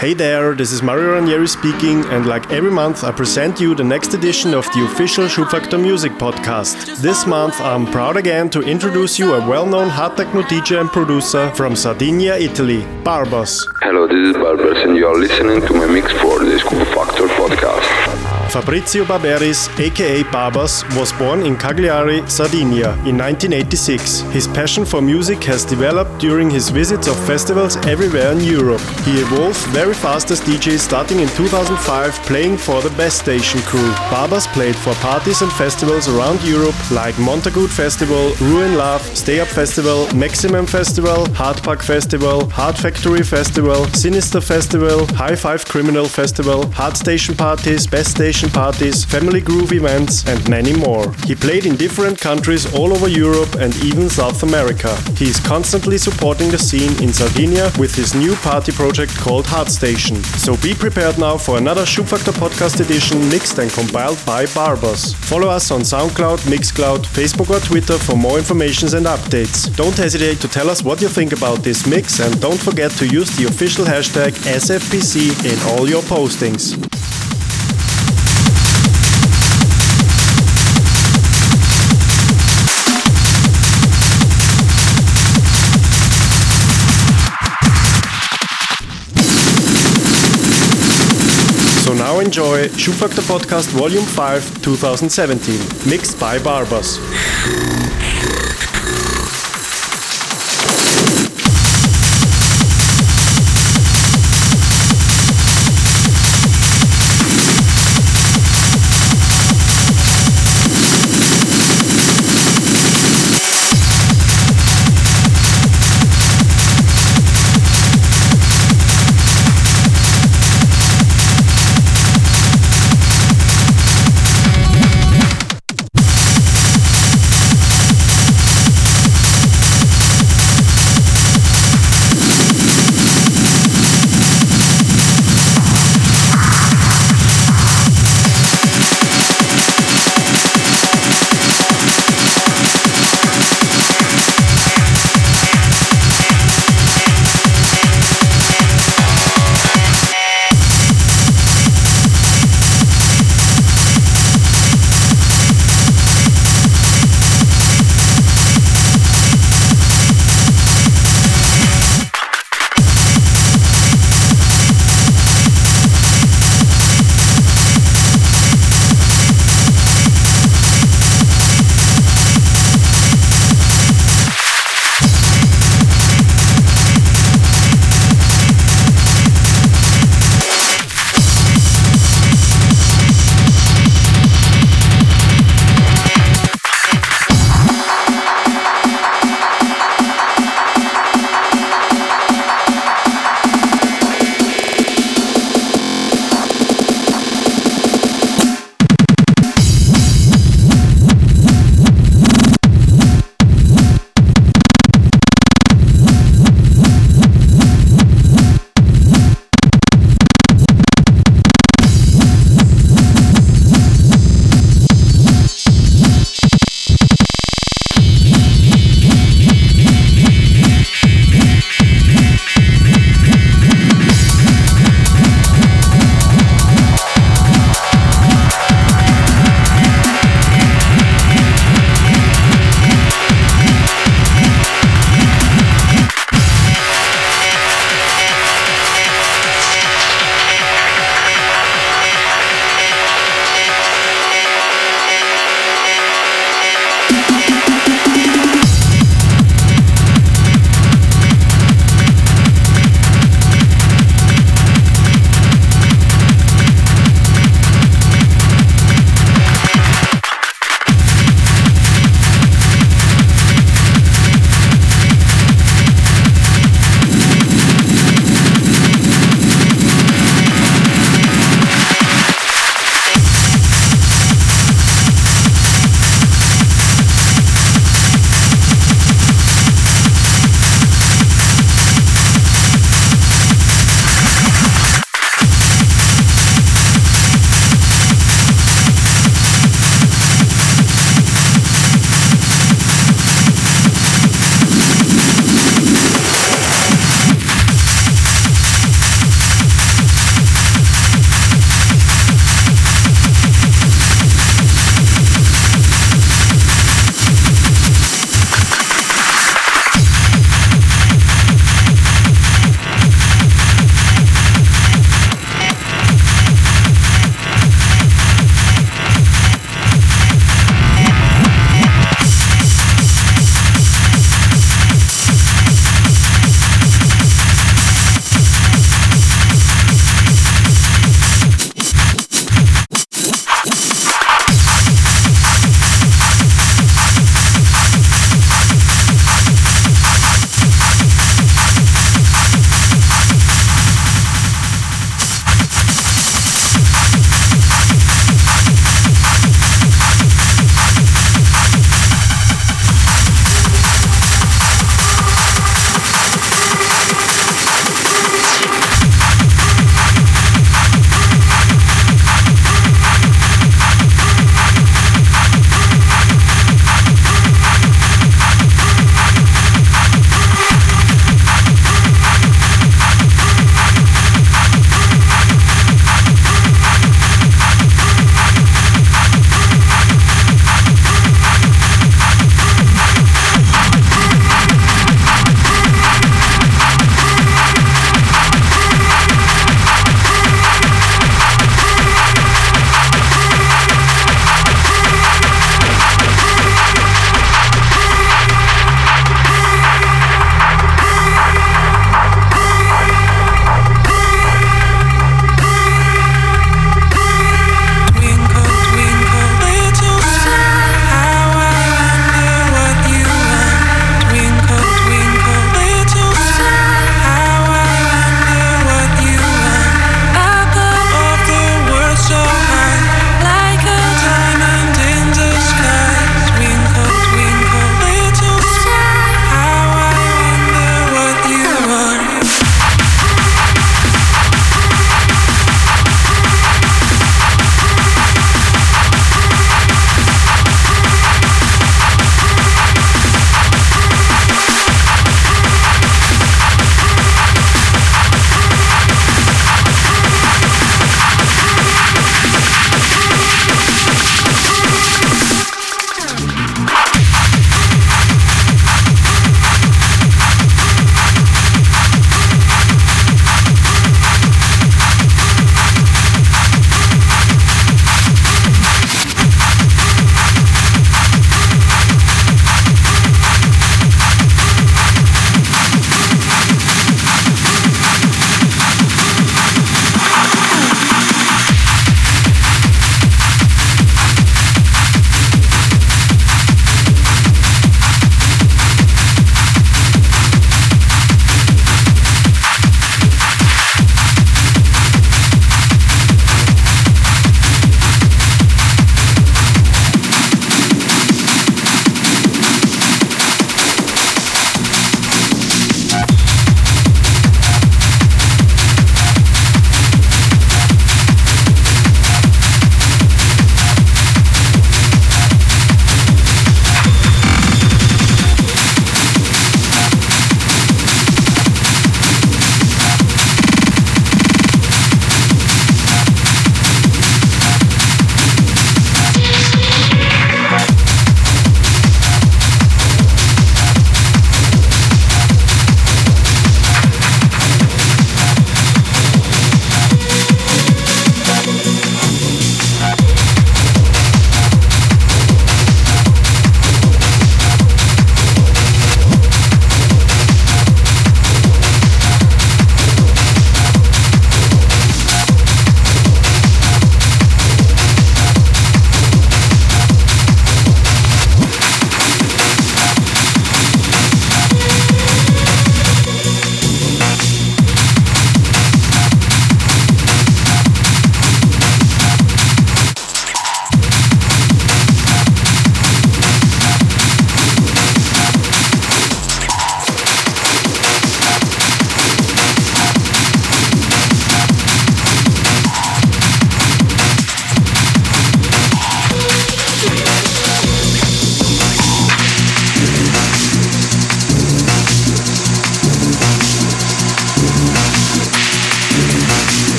Hey there, this is Mario Ranieri speaking, and like every month, I present you the next edition of the official Schubfaktor Music Podcast. This month, I'm proud again to introduce you a well known hard techno DJ and producer from Sardinia, Italy, Barbers. Hello, this is Barbers, and you are listening to my mix for the Schubfaktor Podcast. Fabrizio Barberis, aka Barbers, was born in Cagliari, Sardinia in 1986. His passion for music has developed during his visits of festivals everywhere in Europe. He evolved very fast as DJ starting in 2005 playing for the Best Station crew. Barbers played for parties and festivals around Europe like Montagut Festival, Ruin Love, Stay Up Festival, Maximum Festival, Hard Park Festival, Hard Factory Festival, Sinister Festival, High Five Criminal Festival, Hard Station Parties, Best Station parties, family groove events, and many more. He played in different countries all over Europe and even South America. He is constantly supporting the scene in Sardinia with his new party project called Hard Station. So be prepared now for another Schubfaktor podcast edition mixed and compiled by Barbers. Follow us on SoundCloud, Mixcloud, Facebook or Twitter for more information and updates. Don't hesitate to tell us what you think about this mix and don't forget to use the official hashtag SFPC in all your postings. Enjoy Schubfaktor Podcast Volume 5 2017, mixed by Barbers.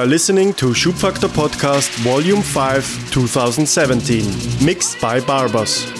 are listening to Schubfaktor Podcast Volume 5 2017, mixed by Barbers.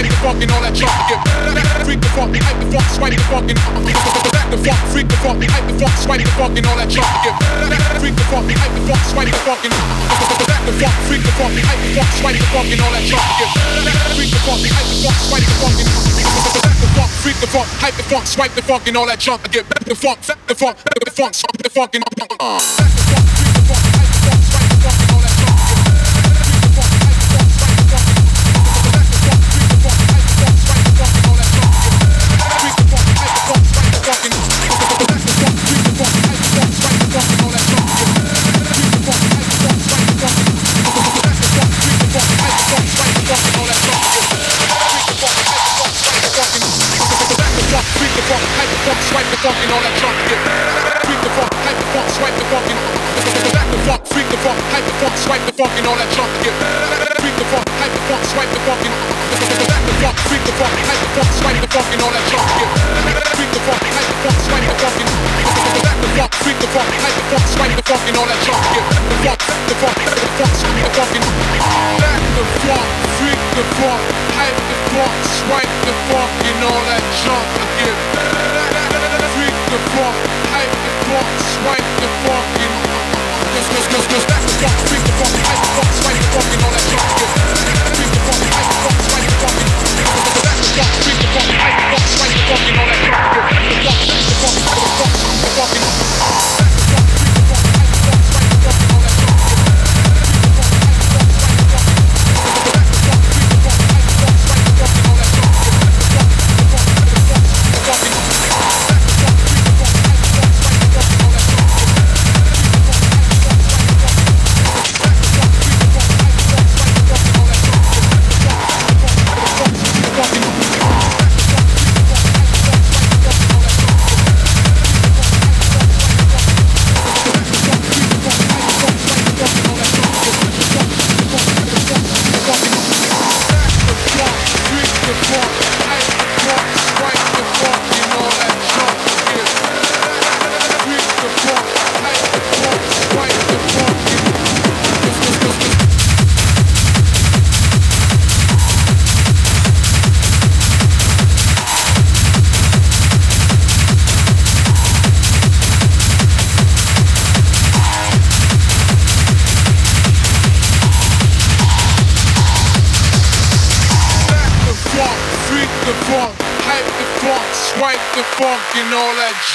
swipe the funk and all that shit. Get back, freak the funk, hype the funk, swipe the funk and back the funk, freak the funk, hype the funk, swipe the funk and all that shit. Get back, freak the funk, hype the funk, swipe the funk and back the funk, freak the funk, hype the funk, swipe the funk and all that shit. Get back, freak the funk, hype the funk, swipe the funk and back the funk, freak the funk, hype the funk, swipe the funk and all that junk. Get back the funk, back the funk, back the funk, the funk, the funk and back the funk. fucking on that jump dip. Freak the fuck, hype the fuck, swipe the fucking. Back the fuck, freak the fuck, hype the fuck, swipe the fucking on that junk. dip. Freak the fuck, hype the fuck, swipe the fucking. Back the fuck, freak the fuck, hype the fuck, swipe the fucking on that jump dip. Freak the fuck, hype the fuck, swipe the fucking. Back the fuck, freak the fuck, hype the fuck, swipe the fucking on that jump dip. The fuck, the fuck, the fuck, swipe the fucking. Back the fuck, freak the fuck, hype the fuck, swipe the fucking on that jump dip the funk, hype the funk, swipe the funk, and cause, cause, cause, cause that's the fuck, freeze the funk, hype the fuck, swipe the funk, all that junk. Freeze the funk, hype the funk, swipe the funk, and that's the funk, freeze the funk, hype the funk, swipe the funk, all that junk. The that's the funk, the funk, the funk, the funk.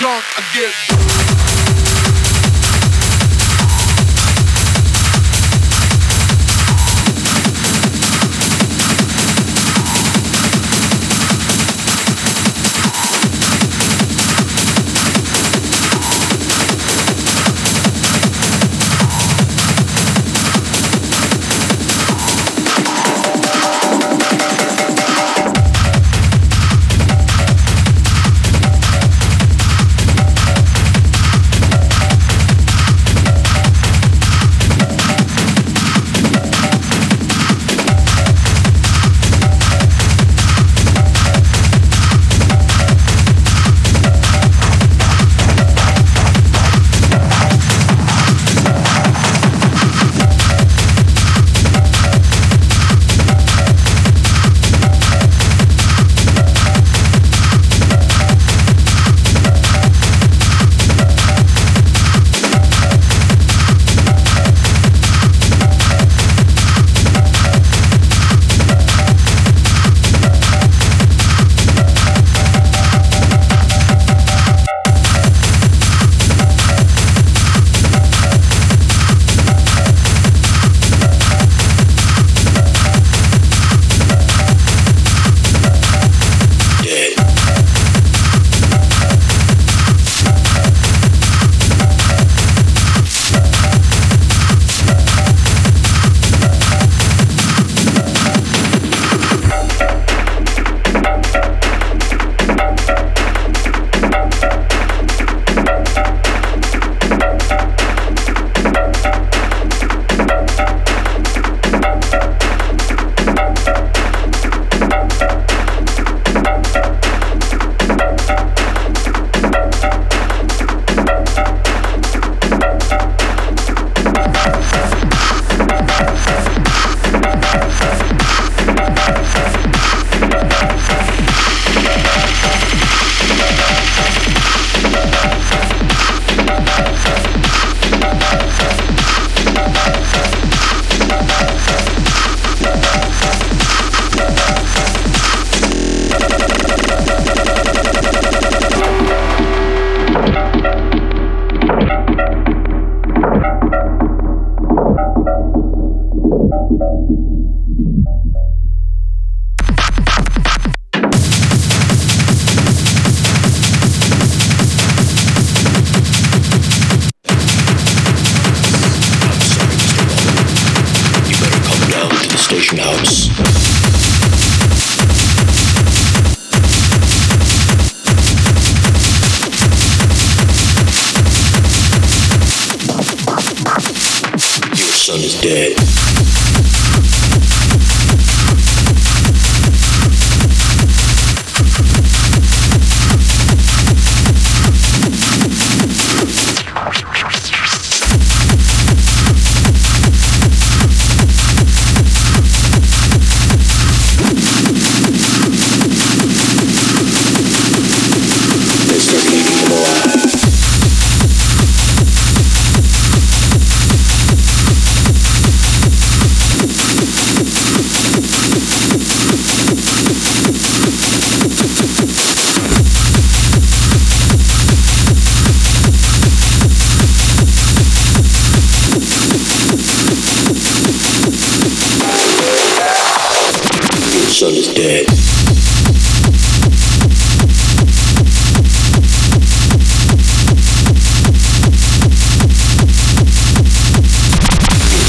That. I get.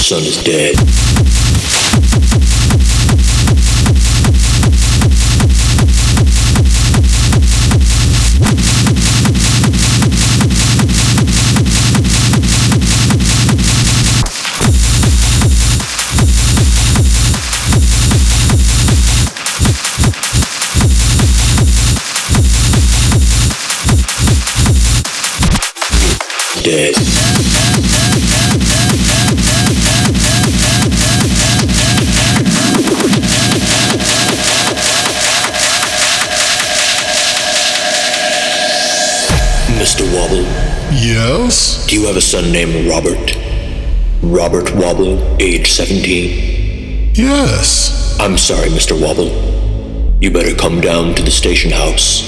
Son named Robert. Robert Wobble, age 17. Yes. I'm sorry, Mr. Wobble. You better come down to the station house.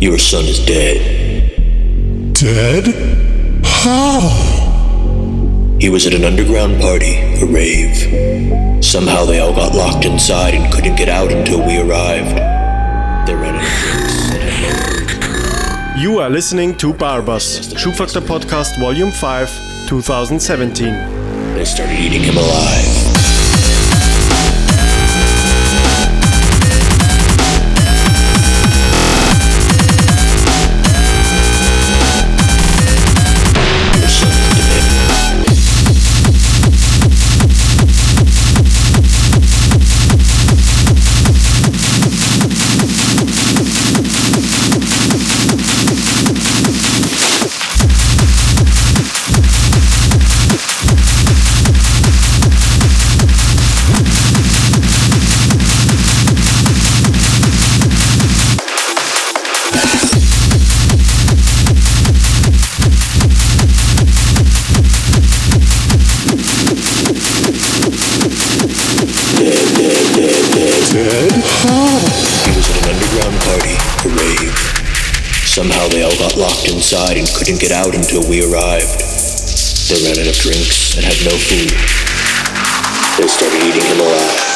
Your son is dead. Dead? How? He was at an underground party, a rave. Somehow they all got locked inside and couldn't get out until we arrived. You are listening to Barbers, Schubfaktor Podcast Volume 5, 2017. They started eating him alive. Somehow they all got locked inside and couldn't get out until we arrived. They ran out of drinks and had no food. They started eating him alive.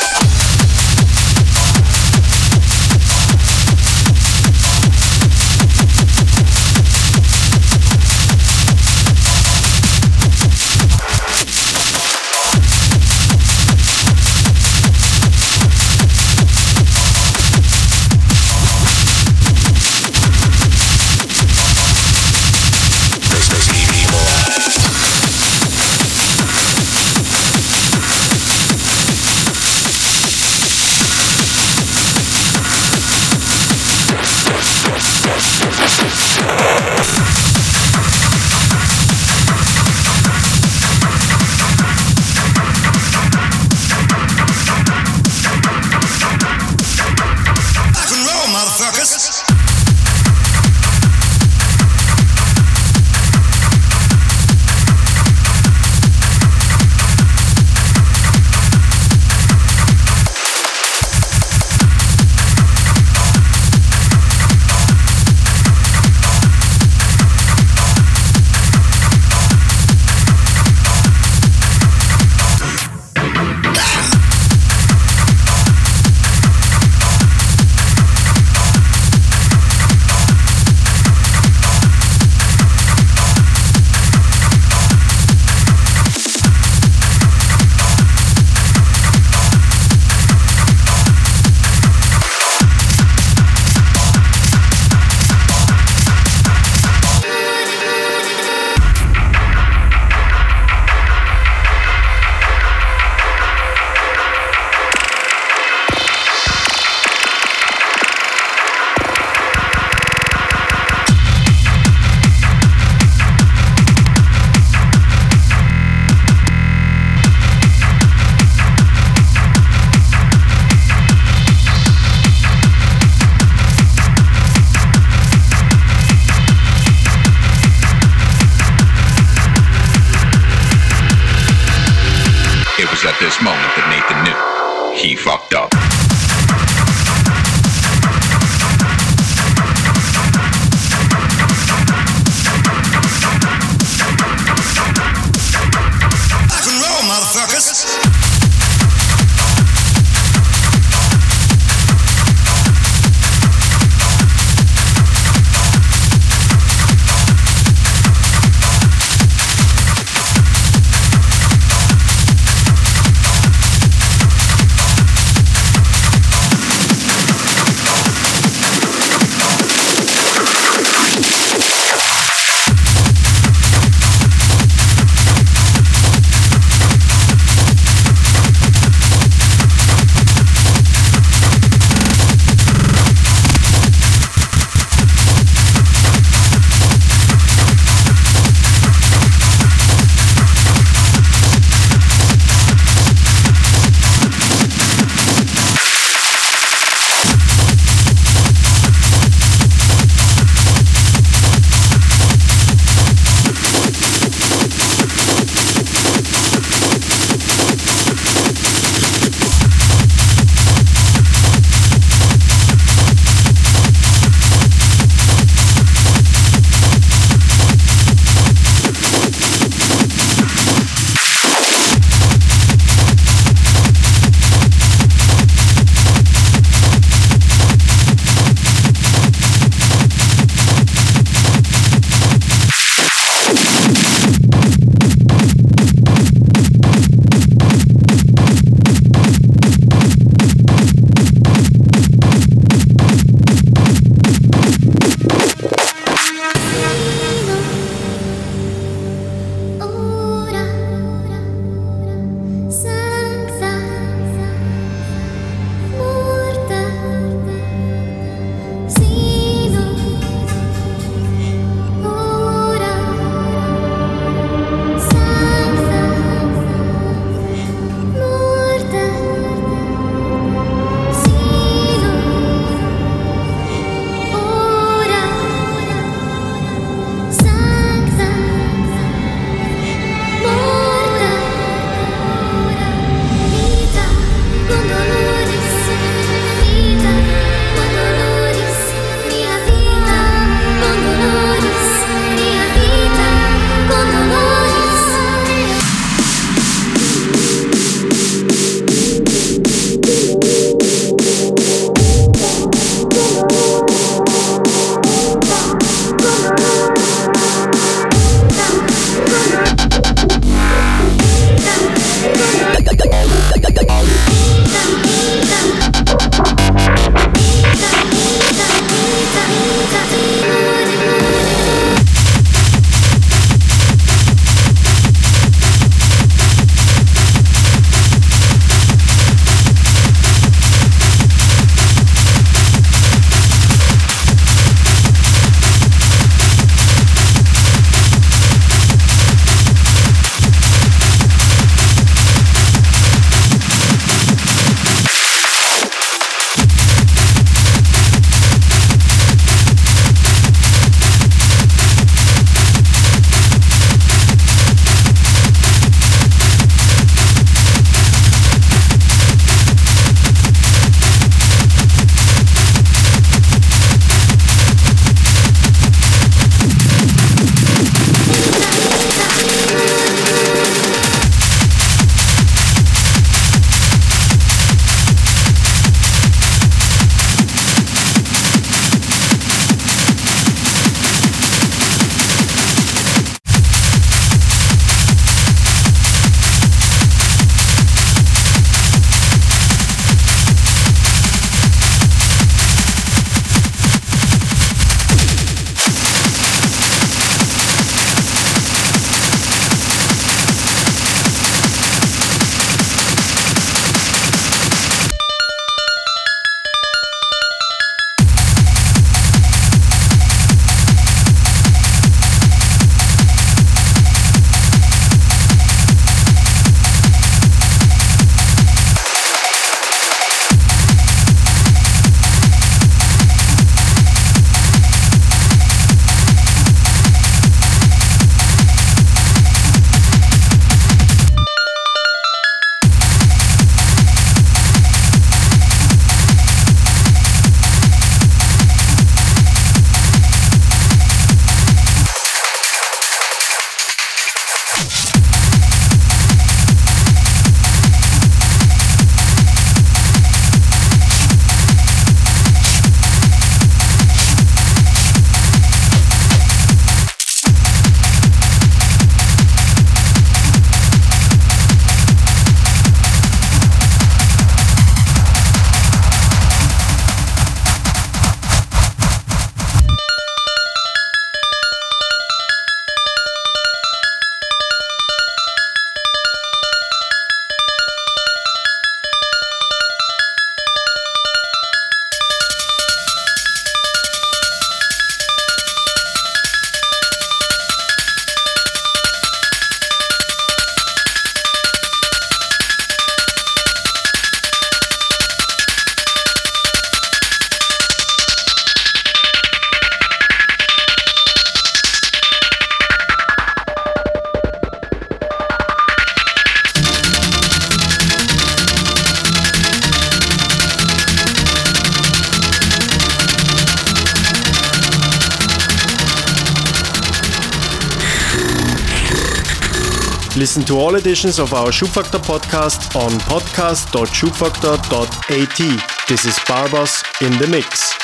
Editions of our Schubfaktor podcast on podcast.schubfaktor.at. This is Barbers in the Mix.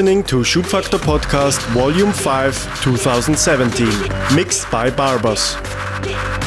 listening to Schubfaktor Podcast Volume 5 2017, mixed by Barbers. Yeah.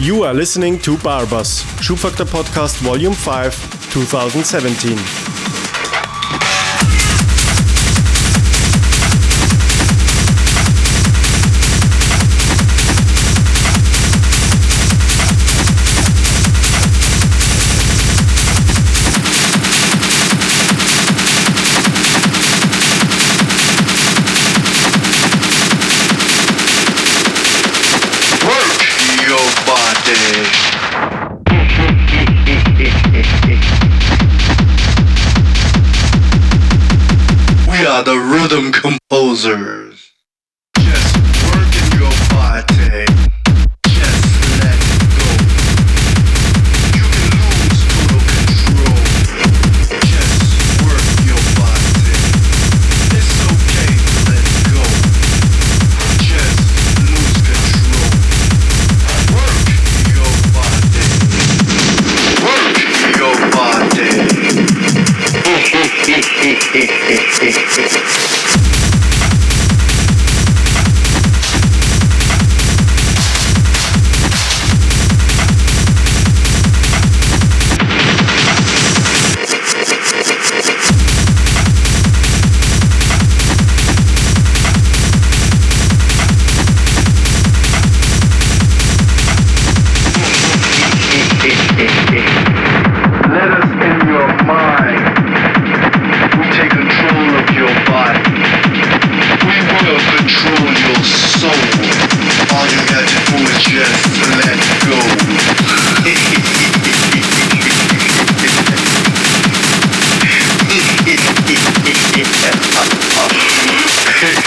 You are listening to Barbers, Shoe Podcast Volume 5, 2017. rhythm composer.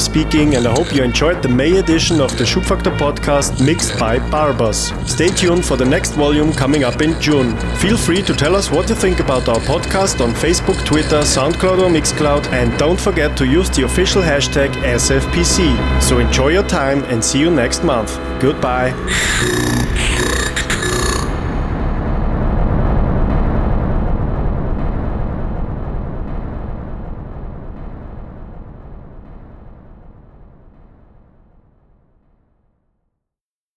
speaking, and I hope you enjoyed the May edition of the Schubfaktor podcast mixed by Barbers. Stay tuned for the next volume coming up in June. Feel free to tell us what you think about our podcast on Facebook, Twitter, SoundCloud, or Mixcloud, and don't forget to use the official hashtag SFPC. So enjoy your time and see you next month. Goodbye.